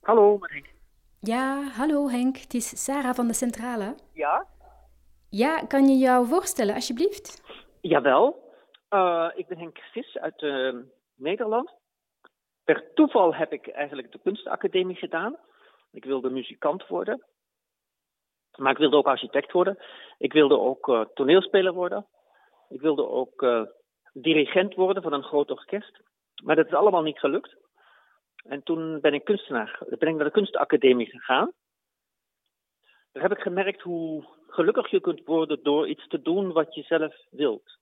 Hallo, met Henk. Ja, hallo Henk, het is Sarah van de Centrale. Ja? Ja, kan je jou voorstellen, alsjeblieft? Jawel. Uh, ik ben Henk Vis uit uh, Nederland. Per toeval heb ik eigenlijk de kunstacademie gedaan. Ik wilde muzikant worden. Maar ik wilde ook architect worden. Ik wilde ook uh, toneelspeler worden. Ik wilde ook dirigent worden van een groot orkest. Maar dat is allemaal niet gelukt. En toen ben ik kunstenaar, ben ik naar de kunstacademie gegaan. Daar heb ik gemerkt hoe gelukkig je kunt worden door iets te doen wat je zelf wilt.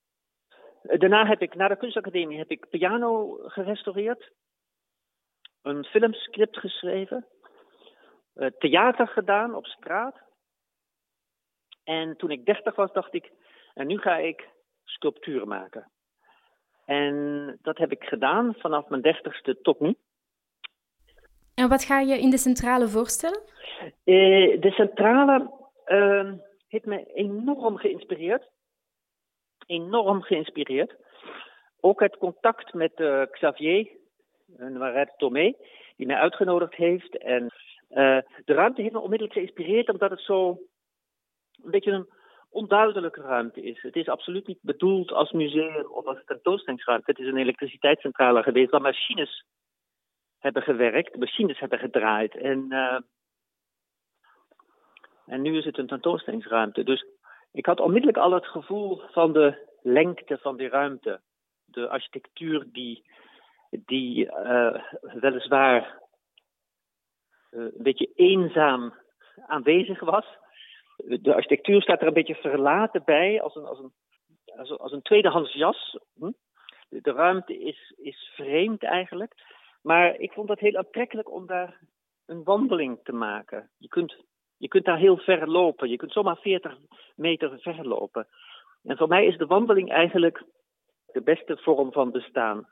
Daarna heb ik, na de kunstacademie, heb ik piano gerestaureerd. Een filmscript geschreven. Eh, theater gedaan op straat. En toen ik dertig was, dacht ik, en nu ga ik sculpturen maken. En dat heb ik gedaan vanaf mijn dertigste tot nu. En wat ga je in de centrale voorstellen? Uh, de centrale uh, heeft me enorm geïnspireerd. Enorm geïnspireerd. Ook het contact met uh, Xavier Noiret Tomé, die mij uitgenodigd heeft. En de ruimte heeft me onmiddellijk geïnspireerd, omdat het zo een beetje een onduidelijke ruimte is. Het is absoluut niet bedoeld als museum of als tentoonstellingsruimte. Het is een elektriciteitscentrale geweest waar machines hebben gewerkt, machines hebben gedraaid. En, uh, en nu is het een tentoonstellingsruimte. Dus ik had onmiddellijk al het gevoel van de lengte van die ruimte. De architectuur die, die uh, weliswaar uh, een beetje eenzaam aanwezig was. De architectuur staat er een beetje verlaten bij, als een, als een, als een, als een tweedehands jas. Hm? De ruimte is, is vreemd eigenlijk. Maar ik vond het heel aantrekkelijk om daar een wandeling te maken. Je kunt, je kunt daar heel ver lopen. Je kunt zomaar 40 meter ver lopen. En voor mij is de wandeling eigenlijk de beste vorm van bestaan.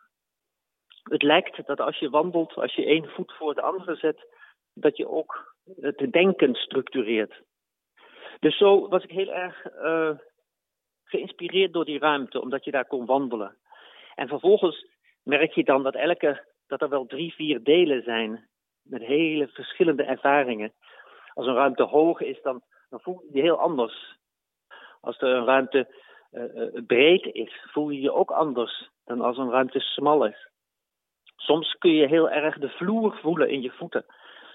Het lijkt dat als je wandelt, als je één voet voor de andere zet, dat je ook het denken structureert. Dus zo was ik heel erg uh, geïnspireerd door die ruimte, omdat je daar kon wandelen. En vervolgens merk je dan dat elke dat er wel drie, vier delen zijn met hele verschillende ervaringen. Als een ruimte hoog is, dan, voel je je heel anders. Als er een ruimte uh, breed is, voel je je ook anders dan als een ruimte smal is. Soms kun je heel erg de vloer voelen in je voeten.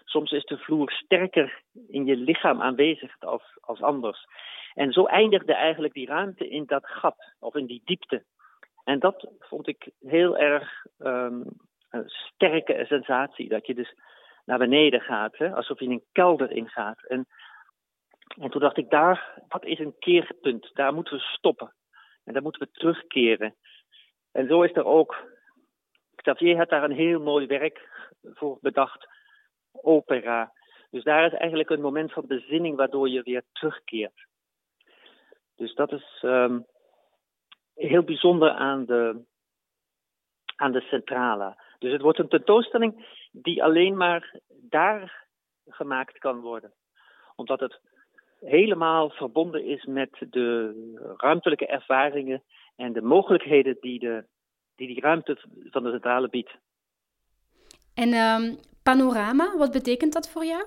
Soms is de vloer sterker in je lichaam aanwezig als, als anders. En zo eindigde eigenlijk die ruimte in dat gat of in die diepte. En dat vond ik heel erg um, een sterke sensatie. Dat je dus naar beneden gaat, hè? alsof je in een kelder ingaat. En, en toen dacht ik, daar, dat is een keerpunt. Daar moeten we stoppen. En daar moeten we terugkeren. En zo is er ook. Xavier had daar een heel mooi werk voor bedacht. Opera. Dus daar is eigenlijk een moment van bezinning waardoor je weer terugkeert. Dus dat is um, heel bijzonder aan de, aan de centrale. Dus het wordt een tentoonstelling die alleen maar daar gemaakt kan worden. Omdat het helemaal verbonden is met de ruimtelijke ervaringen en de mogelijkheden die de, die, die ruimte van de centrale biedt. En um, panorama, wat betekent dat voor jou?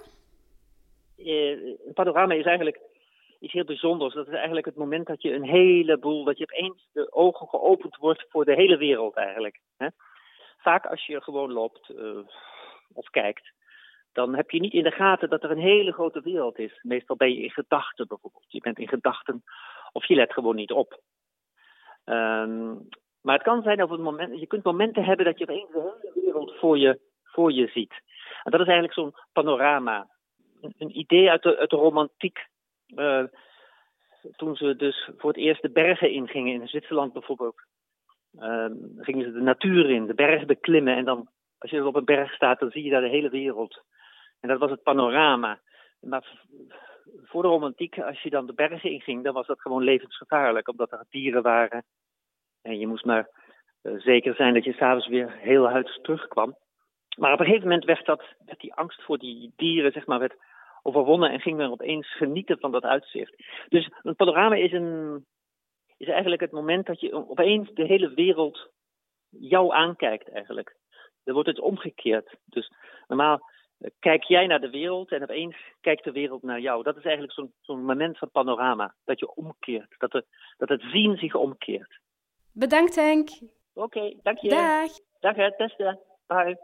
Eh, panorama is eigenlijk iets heel bijzonders. Dat is eigenlijk het moment dat je een heleboel, dat je opeens de ogen geopend wordt voor de hele wereld eigenlijk. Hè? Vaak als je gewoon loopt uh, of kijkt, dan heb je niet in de gaten dat er een hele grote wereld is. Meestal ben je in gedachten bijvoorbeeld. Je bent in gedachten of je let gewoon niet op. Um, maar het kan zijn dat het moment, je kunt momenten hebben dat je opeens de hele wereld voor je, voor je ziet. En dat is eigenlijk zo'n panorama. Een, idee uit de, romantiek. Uh, toen ze dus voor het eerst de bergen ingingen, in Zwitserland bijvoorbeeld. Uh, gingen ze de natuur in, de berg beklimmen. En dan, als je op een berg staat, dan zie je daar de hele wereld. En dat was het panorama. Maar voor de romantiek, als je dan de bergen inging, dan was dat gewoon levensgevaarlijk, omdat er dieren waren. En je moest maar uh, zeker zijn dat je s'avonds weer heel huids terugkwam. Maar op een gegeven moment werd, dat, werd die angst voor die dieren, zeg maar, werd overwonnen en ging men opeens genieten van dat uitzicht. Dus een panorama is een, is eigenlijk het moment dat je opeens de hele wereld jou aankijkt eigenlijk. Dan wordt het omgekeerd. Dus normaal kijk jij naar de wereld en opeens kijkt de wereld naar jou. Dat is eigenlijk zo'n moment van panorama, dat je omkeert, dat, de, dat het zien zich omkeert. Bedankt Henk. Oké, dank je. Dag. Dag hè, Teste. Bye.